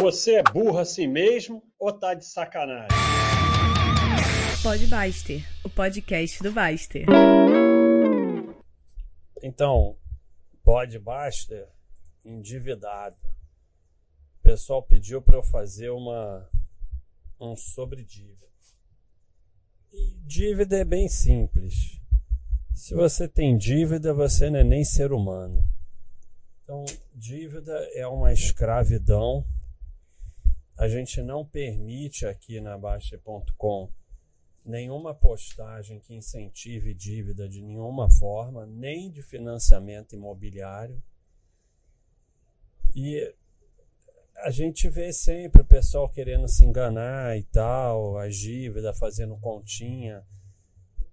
Você é burro assim mesmo ou tá de sacanagem? Pode Baster, o podcast do Baster. Então, pode Baster, endividado. O pessoal pediu para eu fazer uma um sobre dívida. E dívida é bem simples. Se você tem dívida, você não é nem ser humano. Então, dívida é uma escravidão a gente não permite aqui na Baixa.com nenhuma postagem que incentive dívida de nenhuma forma, nem de financiamento imobiliário. E a gente vê sempre o pessoal querendo se enganar e tal, a dívida, fazendo continha.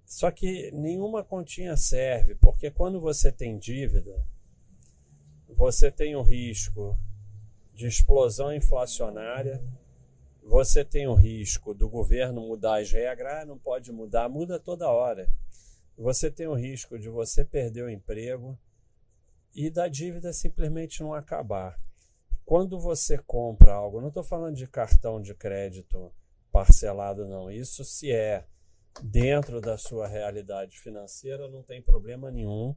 Só que nenhuma continha serve, porque quando você tem dívida, você tem o risco de explosão inflacionária, você tem o risco do governo mudar as regras, ah, não pode mudar, muda toda hora. Você tem o risco de você perder o emprego e da dívida simplesmente não acabar. Quando você compra algo, não estou falando de cartão de crédito parcelado, não. Isso se é dentro da sua realidade financeira, não tem problema nenhum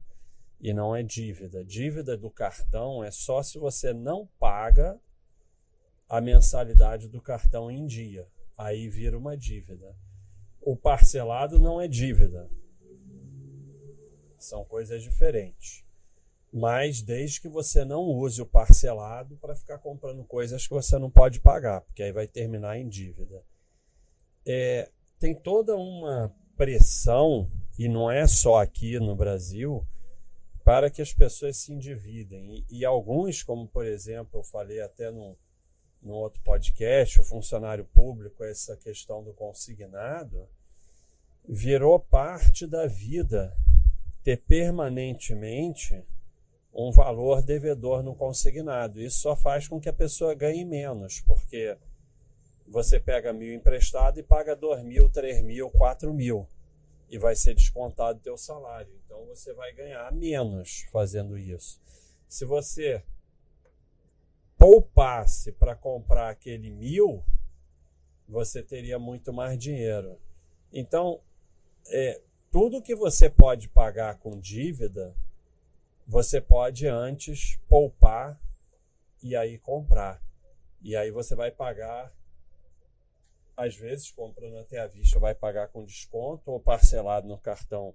e não é dívida. Dívida do cartão é só se você não paga a mensalidade do cartão em dia. Aí vira uma dívida. O parcelado não é dívida. São coisas diferentes. Mas desde que você não use o parcelado para ficar comprando coisas que você não pode pagar, porque aí vai terminar em dívida. É, tem toda uma pressão, e não é só aqui no Brasil, para que as pessoas se endividem. E, e, alguns, como por exemplo, eu falei até no, no outro podcast, o funcionário público, essa questão do consignado, virou parte da vida ter permanentemente um valor devedor no consignado. Isso só faz com que a pessoa ganhe menos, porque você pega mil emprestado e paga dois mil, três mil, quatro mil e vai ser descontado teu salário. Então você vai ganhar menos fazendo isso. Se você poupasse para comprar aquele mil, você teria muito mais dinheiro. Então, é, tudo que você pode pagar com dívida, você pode antes poupar e aí comprar. E aí você vai pagar às vezes, comprando até à vista, vai pagar com desconto ou parcelado no cartão.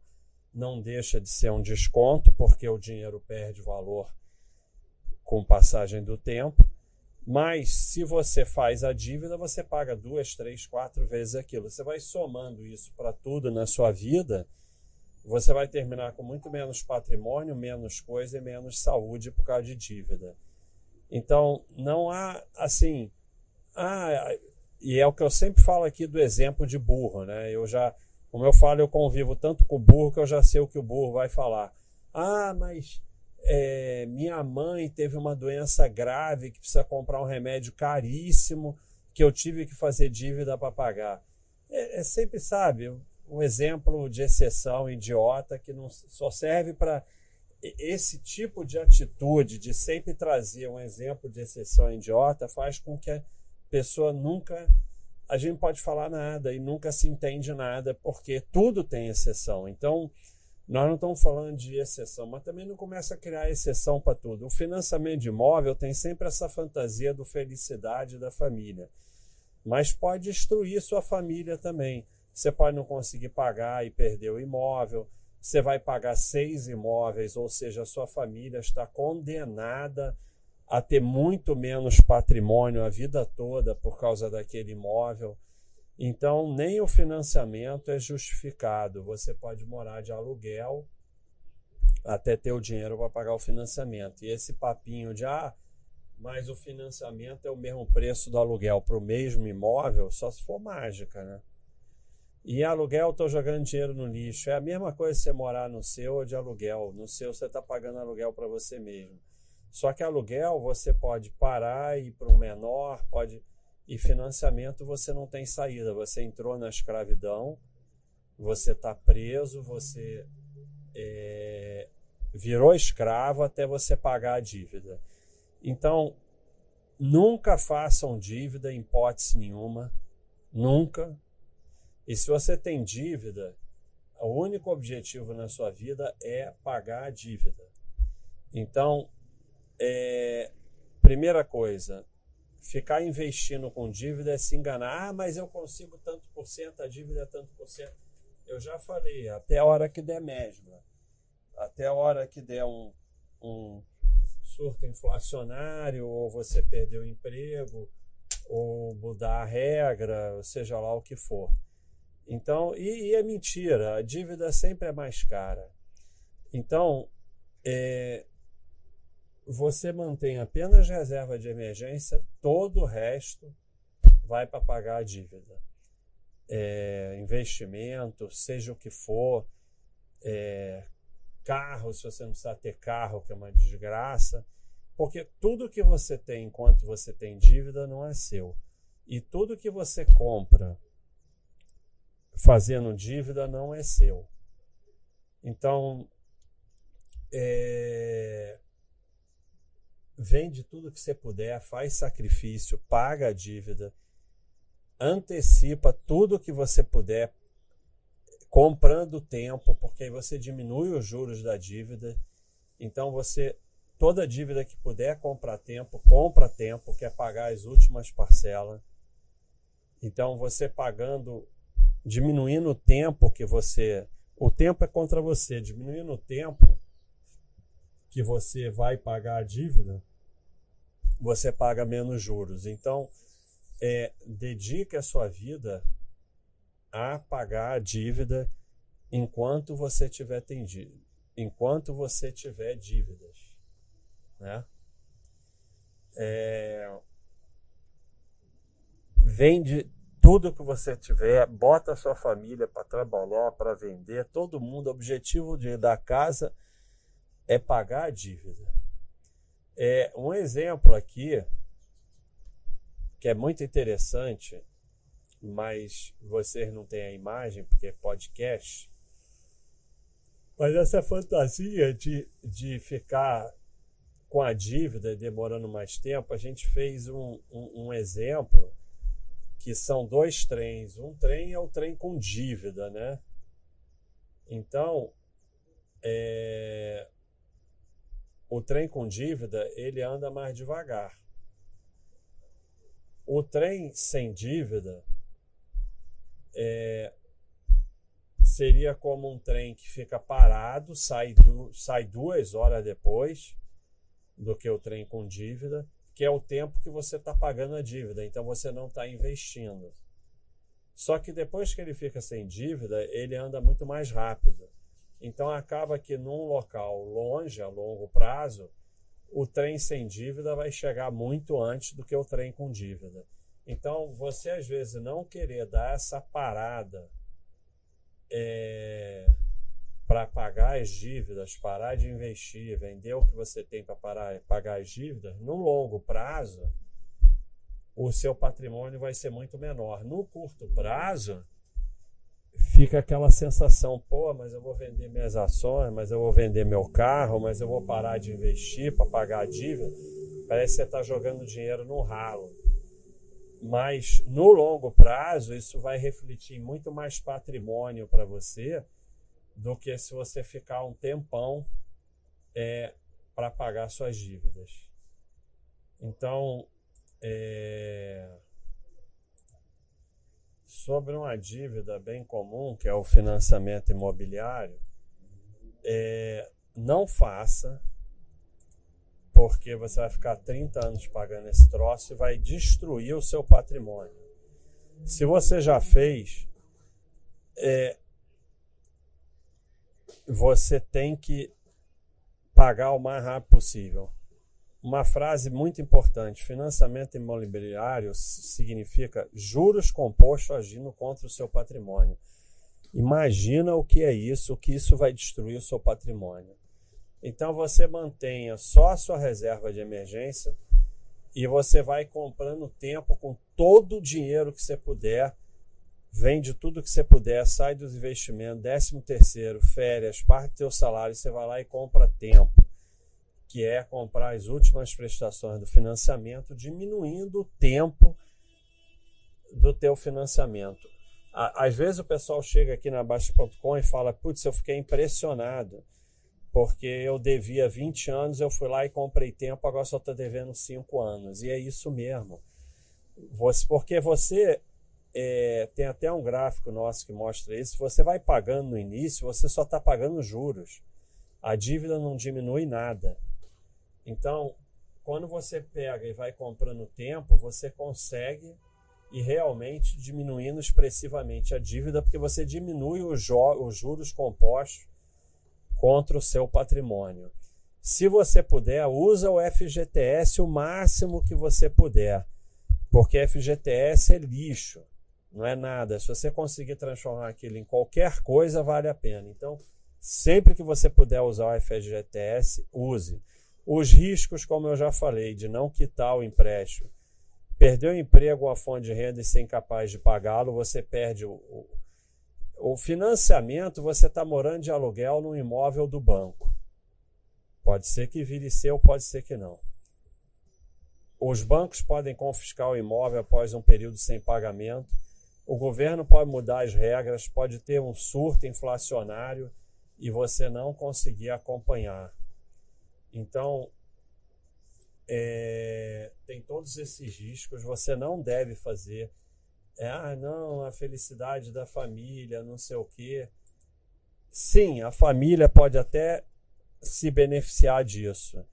Não deixa de ser um desconto, porque o dinheiro perde valor com passagem do tempo. Mas se você faz a dívida, você paga duas, três, quatro vezes aquilo. Você vai somando isso para tudo na sua vida, você vai terminar com muito menos patrimônio, menos coisa e menos saúde por causa de dívida. Então, não há assim. Ah, e é o que eu sempre falo aqui do exemplo de burro, né? Eu já, como eu falo, eu convivo tanto com o burro que eu já sei o que o burro vai falar. Ah, mas é, minha mãe teve uma doença grave que precisa comprar um remédio caríssimo que eu tive que fazer dívida para pagar. É, é, sempre, sabe, um exemplo de exceção idiota que não só serve para esse tipo de atitude de sempre trazer um exemplo de exceção idiota faz com que pessoa nunca. A gente pode falar nada e nunca se entende nada, porque tudo tem exceção. Então, nós não estamos falando de exceção, mas também não começa a criar exceção para tudo. O financiamento de imóvel tem sempre essa fantasia do felicidade da família, mas pode destruir sua família também. Você pode não conseguir pagar e perder o imóvel. Você vai pagar seis imóveis, ou seja, sua família está condenada a ter muito menos patrimônio a vida toda por causa daquele imóvel. Então, nem o financiamento é justificado. Você pode morar de aluguel até ter o dinheiro para pagar o financiamento. E esse papinho de, ah, mas o financiamento é o mesmo preço do aluguel para o mesmo imóvel, só se for mágica, né? E aluguel, estou jogando dinheiro no lixo. É a mesma coisa você morar no seu ou de aluguel. No seu, você está pagando aluguel para você mesmo. Só que aluguel você pode parar e ir para um menor, pode e financiamento você não tem saída. Você entrou na escravidão, você está preso, você é, virou escravo até você pagar a dívida. Então, nunca façam dívida em hipótese nenhuma, nunca. E se você tem dívida, o único objetivo na sua vida é pagar a dívida. Então, é, primeira coisa, ficar investindo com dívida é se enganar. Ah, mas eu consigo tanto por cento, a dívida é tanto por cento. Eu já falei, até a hora que der mesmo. Até a hora que der um, um surto inflacionário, ou você perder o emprego, ou mudar a regra, seja lá o que for. Então, e, e é mentira, a dívida sempre é mais cara. Então, é, você mantém apenas reserva de emergência, todo o resto vai para pagar a dívida. É, investimento, seja o que for, é, carro, se você não precisa ter carro, que é uma desgraça, porque tudo que você tem enquanto você tem dívida não é seu. E tudo que você compra fazendo dívida não é seu. Então, é, vende tudo que você puder, faz sacrifício, paga a dívida, antecipa tudo que você puder, comprando tempo, porque aí você diminui os juros da dívida. Então você toda dívida que puder comprar tempo, compra tempo, quer pagar as últimas parcelas. Então você pagando, diminuindo o tempo que você, o tempo é contra você, diminuindo o tempo que você vai pagar a dívida, você paga menos juros. Então, é, dedique a sua vida a pagar a dívida enquanto você tiver tendido, enquanto você tiver dívidas, né? É, vende tudo que você tiver, bota a sua família para trabalhar, para vender, todo mundo. O objetivo de, da casa é pagar a dívida. É, um exemplo aqui que é muito interessante mas vocês não têm a imagem porque é podcast. Mas essa fantasia de, de ficar com a dívida demorando mais tempo, a gente fez um, um, um exemplo que são dois trens. Um trem é o trem com dívida, né? Então, é, o trem com dívida ele anda mais devagar. O trem sem dívida é, seria como um trem que fica parado, sai, du sai duas horas depois do que o trem com dívida, que é o tempo que você está pagando a dívida, então você não está investindo. Só que depois que ele fica sem dívida, ele anda muito mais rápido. Então acaba que num local longe, a longo prazo, o trem sem dívida vai chegar muito antes do que o trem com dívida. Então, você às vezes não querer dar essa parada é, para pagar as dívidas, parar de investir, vender o que você tem para pagar as dívidas, no longo prazo, o seu patrimônio vai ser muito menor. No curto prazo, fica aquela sensação, pô, mas eu vou vender minhas ações, mas eu vou vender meu carro, mas eu vou parar de investir para pagar a dívida. Parece que você está jogando dinheiro no ralo. Mas no longo prazo, isso vai refletir muito mais patrimônio para você do que se você ficar um tempão é, para pagar suas dívidas. Então, é, sobre uma dívida bem comum, que é o financiamento imobiliário, é, não faça porque você vai ficar 30 anos pagando esse troço e vai destruir o seu patrimônio. Se você já fez, é, você tem que pagar o mais rápido possível. Uma frase muito importante: financiamento imobiliário significa juros compostos agindo contra o seu patrimônio. Imagina o que é isso, o que isso vai destruir o seu patrimônio. Então você mantenha só a sua reserva de emergência e você vai comprando tempo com todo o dinheiro que você puder, vende tudo que você puder, sai dos investimentos, décimo terceiro, férias, parte do seu salário, você vai lá e compra tempo. Que é comprar as últimas prestações do financiamento, diminuindo o tempo do teu financiamento. Às vezes o pessoal chega aqui na Baixa.com e fala, putz, eu fiquei impressionado, porque eu devia 20 anos, eu fui lá e comprei tempo, agora só estou devendo 5 anos. E é isso mesmo. Você, porque você é, tem até um gráfico nosso que mostra isso. Você vai pagando no início, você só está pagando juros. A dívida não diminui nada. Então, quando você pega e vai comprando tempo, você consegue e realmente diminuindo expressivamente a dívida, porque você diminui os, os juros compostos contra o seu patrimônio. Se você puder, usa o FGTS o máximo que você puder, porque FGTS é lixo, não é nada. Se você conseguir transformar aquilo em qualquer coisa, vale a pena. Então, sempre que você puder usar o FGTS, use. Os riscos, como eu já falei, de não quitar o empréstimo, Perdeu o emprego ou a fonte de renda e ser incapaz de pagá-lo, você perde o, o, o financiamento, você está morando de aluguel num imóvel do banco. Pode ser que vire seu, pode ser que não. Os bancos podem confiscar o imóvel após um período sem pagamento. O governo pode mudar as regras, pode ter um surto inflacionário e você não conseguir acompanhar. Então, é, tem todos esses riscos, você não deve fazer. É, ah, não, a felicidade da família, não sei o quê. Sim, a família pode até se beneficiar disso,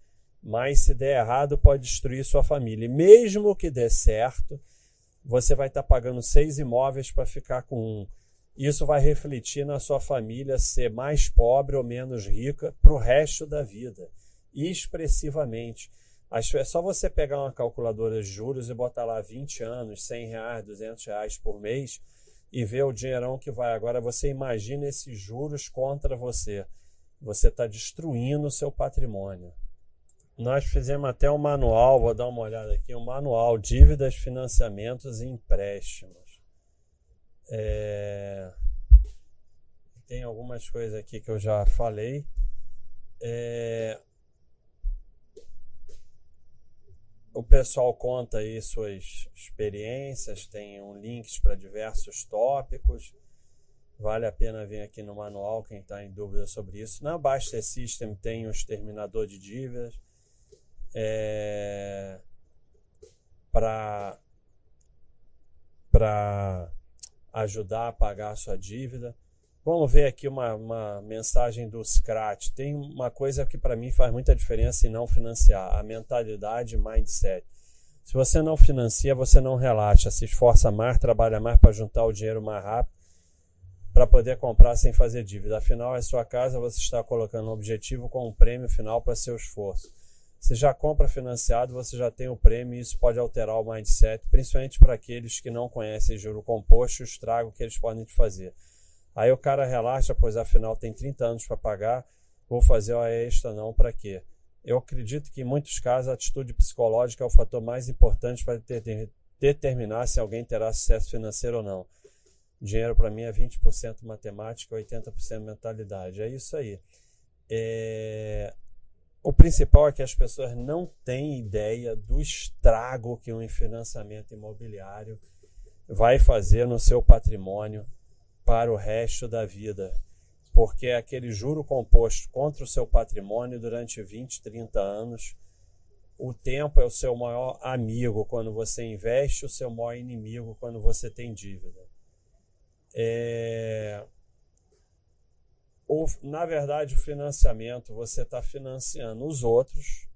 mas se der errado, pode destruir sua família. E mesmo que dê certo, você vai estar pagando seis imóveis para ficar com um. Isso vai refletir na sua família ser mais pobre ou menos rica para o resto da vida, expressivamente. É só você pegar uma calculadora de juros e botar lá 20 anos, 100 reais, 200 reais por mês e ver o dinheirão que vai. Agora você imagina esses juros contra você. Você está destruindo o seu patrimônio. Nós fizemos até um manual, vou dar uma olhada aqui, um manual, dívidas, financiamentos e empréstimos. É... Tem algumas coisas aqui que eu já falei. É... o pessoal conta aí suas experiências, tem um links para diversos tópicos. Vale a pena vir aqui no manual quem está em dúvida sobre isso. Na Baster System tem o exterminador de dívidas é, para ajudar a pagar a sua dívida. Vamos ver aqui uma, uma mensagem do Scratch. Tem uma coisa que para mim faz muita diferença em não financiar: a mentalidade mindset. Se você não financia, você não relaxa, se esforça mais, trabalha mais para juntar o dinheiro mais rápido para poder comprar sem fazer dívida. Afinal, é sua casa, você está colocando um objetivo com um prêmio final para seu esforço. Se já compra financiado, você já tem o prêmio e isso pode alterar o mindset, principalmente para aqueles que não conhecem juro composto e o estrago que eles podem te fazer. Aí o cara relaxa, pois afinal tem 30 anos para pagar, vou fazer hora extra não, para quê? Eu acredito que em muitos casos a atitude psicológica é o fator mais importante para determinar se alguém terá sucesso financeiro ou não. Dinheiro para mim é 20% matemática, 80% mentalidade. É isso aí. É... O principal é que as pessoas não têm ideia do estrago que um financiamento imobiliário vai fazer no seu patrimônio para o resto da vida, porque aquele juro composto contra o seu patrimônio durante 20, 30 anos. O tempo é o seu maior amigo quando você investe, o seu maior inimigo quando você tem dívida. É... O, na verdade, o financiamento você está financiando os outros,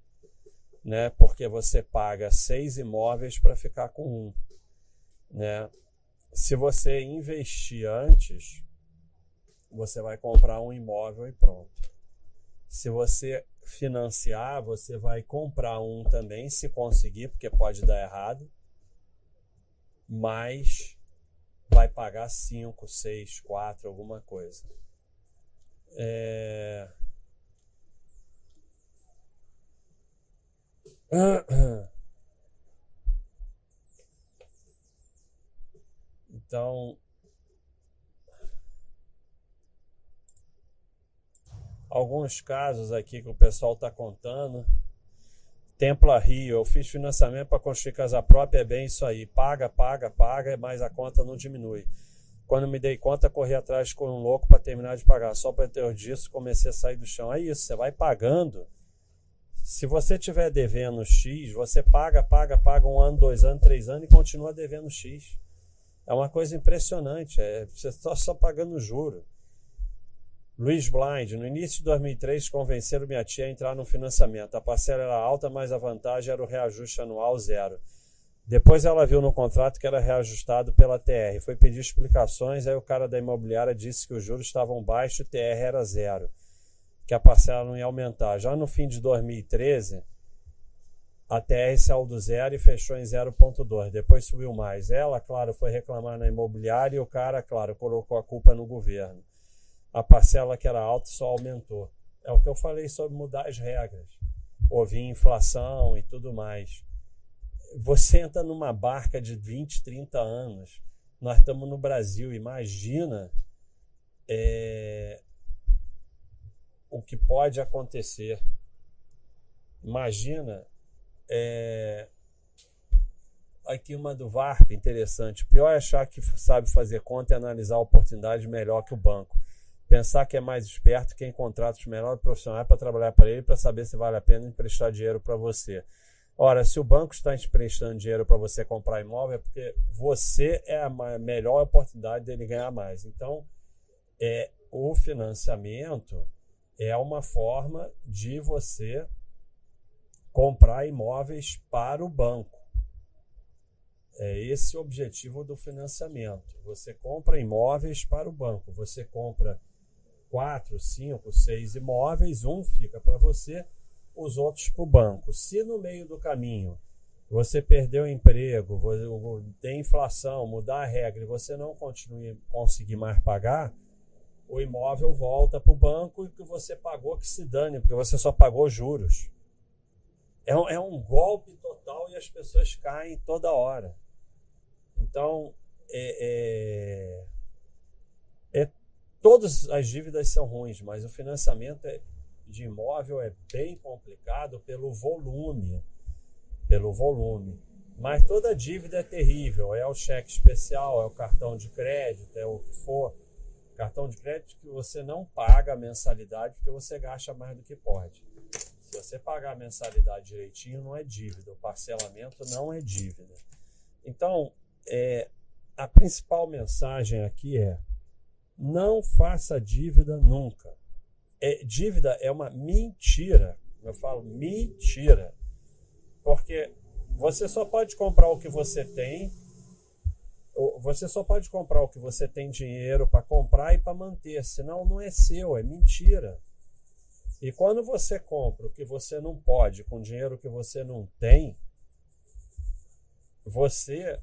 né? Porque você paga seis imóveis para ficar com um, né? Se você investir antes, você vai comprar um imóvel e pronto. Se você financiar, você vai comprar um também, se conseguir, porque pode dar errado, mas vai pagar 5, 6, 4, alguma coisa. É... Então, alguns casos aqui que o pessoal está contando. Templa Rio, eu fiz financiamento para construir casa própria, é bem isso aí. Paga, paga, paga, mas a conta não diminui. Quando me dei conta, corri atrás com um louco para terminar de pagar. Só para ter disso, comecei a sair do chão. É isso, você vai pagando. Se você tiver devendo X, você paga, paga, paga um ano, dois anos, três anos e continua devendo X. É uma coisa impressionante. É, você está só pagando juro. Luiz Blind, no início de 2003, convenceram minha tia a entrar no financiamento. A parcela era alta, mas a vantagem era o reajuste anual zero. Depois ela viu no contrato que era reajustado pela TR. Foi pedir explicações, aí o cara da imobiliária disse que os juros estavam baixos e o TR era zero, que a parcela não ia aumentar. Já no fim de 2013, a TR saiu do zero e fechou em 0,2. Depois subiu mais. Ela, claro, foi reclamar na imobiliária e o cara, claro, colocou a culpa no governo. A parcela que era alta só aumentou. É o que eu falei sobre mudar as regras. Houve inflação e tudo mais. Você entra numa barca de 20, 30 anos. Nós estamos no Brasil. Imagina é, o que pode acontecer. Imagina é... Aqui uma do VARP, interessante. O pior é achar que sabe fazer conta e analisar a oportunidade melhor que o banco. Pensar que é mais esperto quem contrata os melhores profissionais para trabalhar para ele para saber se vale a pena emprestar dinheiro para você. Ora, se o banco está emprestando dinheiro para você comprar imóvel, é porque você é a melhor oportunidade dele ganhar mais. Então, é, o financiamento é uma forma de você comprar imóveis para o banco. É esse o objetivo do financiamento. Você compra imóveis para o banco. Você compra quatro, cinco, seis imóveis, um fica para você, os outros para o banco. Se no meio do caminho você perdeu o emprego, tem inflação, mudar a regra e você não continue, conseguir mais pagar, o imóvel volta para o banco e que você pagou que se dane, porque você só pagou juros. É um, é um golpe total e as pessoas caem toda hora. Então, é, é, é, todas as dívidas são ruins, mas o financiamento é, de imóvel é bem complicado pelo volume. Pelo volume. Mas toda dívida é terrível. É o cheque especial, é o cartão de crédito, é o que for. Cartão de crédito que você não paga a mensalidade porque você gasta mais do que pode. Você pagar a mensalidade direitinho, não é dívida. O parcelamento não é dívida. Então, é, a principal mensagem aqui é: não faça dívida nunca. É, dívida é uma mentira. Eu falo mentira. Porque você só pode comprar o que você tem. Você só pode comprar o que você tem dinheiro para comprar e para manter. Senão não é seu, é mentira. E quando você compra o que você não pode com dinheiro que você não tem, você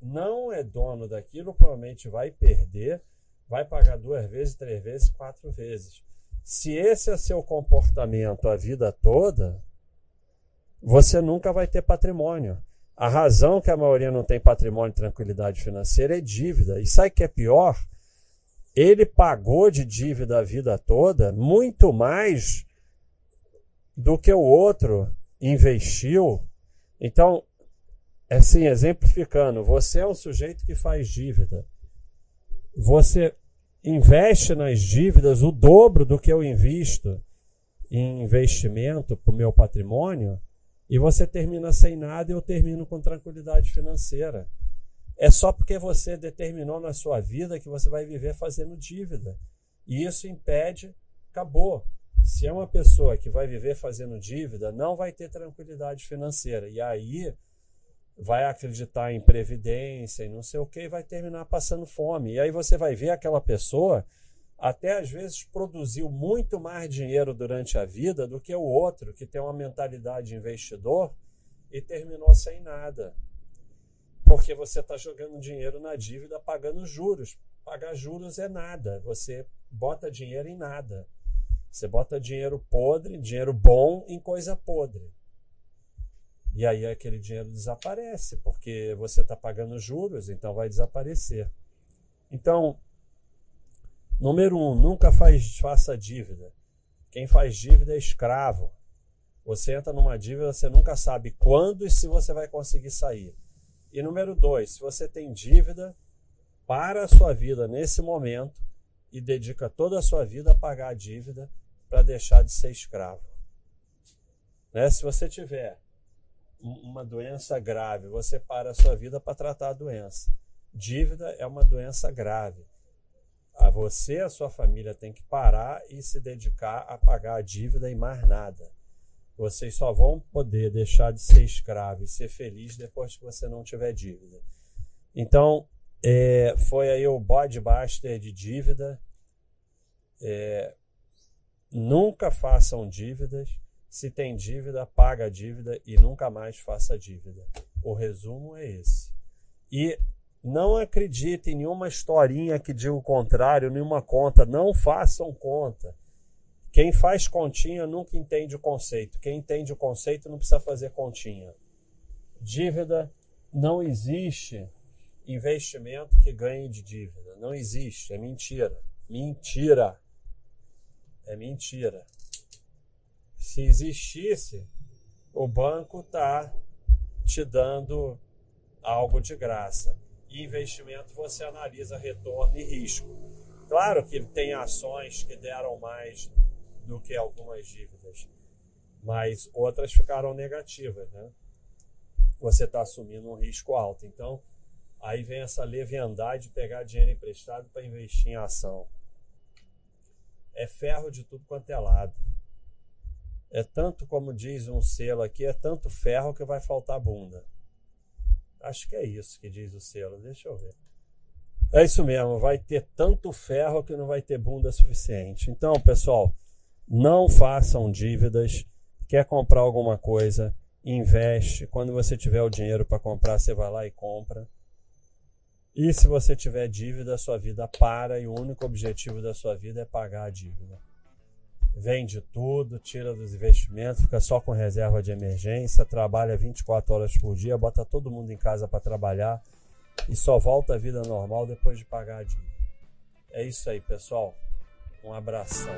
não é dono daquilo, provavelmente vai perder, vai pagar duas vezes, três vezes, quatro vezes. Se esse é seu comportamento a vida toda, você nunca vai ter patrimônio. A razão que a maioria não tem patrimônio e tranquilidade financeira é dívida. E sabe o que é pior? Ele pagou de dívida a vida toda muito mais do que o outro investiu. Então, assim, exemplificando, você é um sujeito que faz dívida. Você investe nas dívidas o dobro do que eu invisto em investimento para o meu patrimônio e você termina sem nada e eu termino com tranquilidade financeira é só porque você determinou na sua vida que você vai viver fazendo dívida. E isso impede, acabou. Se é uma pessoa que vai viver fazendo dívida, não vai ter tranquilidade financeira. E aí vai acreditar em previdência e não sei o que, e vai terminar passando fome. E aí você vai ver aquela pessoa até às vezes produziu muito mais dinheiro durante a vida do que o outro que tem uma mentalidade de investidor e terminou sem nada. Porque você está jogando dinheiro na dívida pagando juros. Pagar juros é nada. Você bota dinheiro em nada. Você bota dinheiro podre, dinheiro bom em coisa podre. E aí aquele dinheiro desaparece, porque você está pagando juros, então vai desaparecer. Então, número um, nunca faz, faça dívida. Quem faz dívida é escravo. Você entra numa dívida, você nunca sabe quando e se você vai conseguir sair. E número dois, se você tem dívida, para a sua vida nesse momento e dedica toda a sua vida a pagar a dívida para deixar de ser escravo. Né? Se você tiver uma doença grave, você para a sua vida para tratar a doença. Dívida é uma doença grave. A você e a sua família tem que parar e se dedicar a pagar a dívida e mais nada. Vocês só vão poder deixar de ser escravo e ser feliz depois que você não tiver dívida. Então, é, foi aí o bode baster de dívida. É, nunca façam dívidas. Se tem dívida, paga a dívida e nunca mais faça dívida. O resumo é esse. E não acredite em nenhuma historinha que diga o contrário, nenhuma conta. Não façam conta. Quem faz continha nunca entende o conceito. Quem entende o conceito não precisa fazer continha. Dívida não existe investimento que ganhe de dívida. Não existe, é mentira. Mentira. É mentira. Se existisse, o banco está te dando algo de graça. E investimento você analisa retorno e risco. Claro que tem ações que deram mais do que algumas dívidas, mas outras ficaram negativas, né? Você está assumindo um risco alto. Então, aí vem essa leviandade de pegar dinheiro emprestado para investir em ação. É ferro de tudo quanto é lado. É tanto, como diz um selo aqui, é tanto ferro que vai faltar bunda. Acho que é isso que diz o selo. Deixa eu ver. É isso mesmo, vai ter tanto ferro que não vai ter bunda suficiente. Então, pessoal, não façam dívidas. Quer comprar alguma coisa, investe. Quando você tiver o dinheiro para comprar, você vai lá e compra. E se você tiver dívida, a sua vida para e o único objetivo da sua vida é pagar a dívida. Vende tudo, tira dos investimentos, fica só com reserva de emergência, trabalha 24 horas por dia, bota todo mundo em casa para trabalhar e só volta à vida normal depois de pagar a dívida. É isso aí, pessoal. Um abração.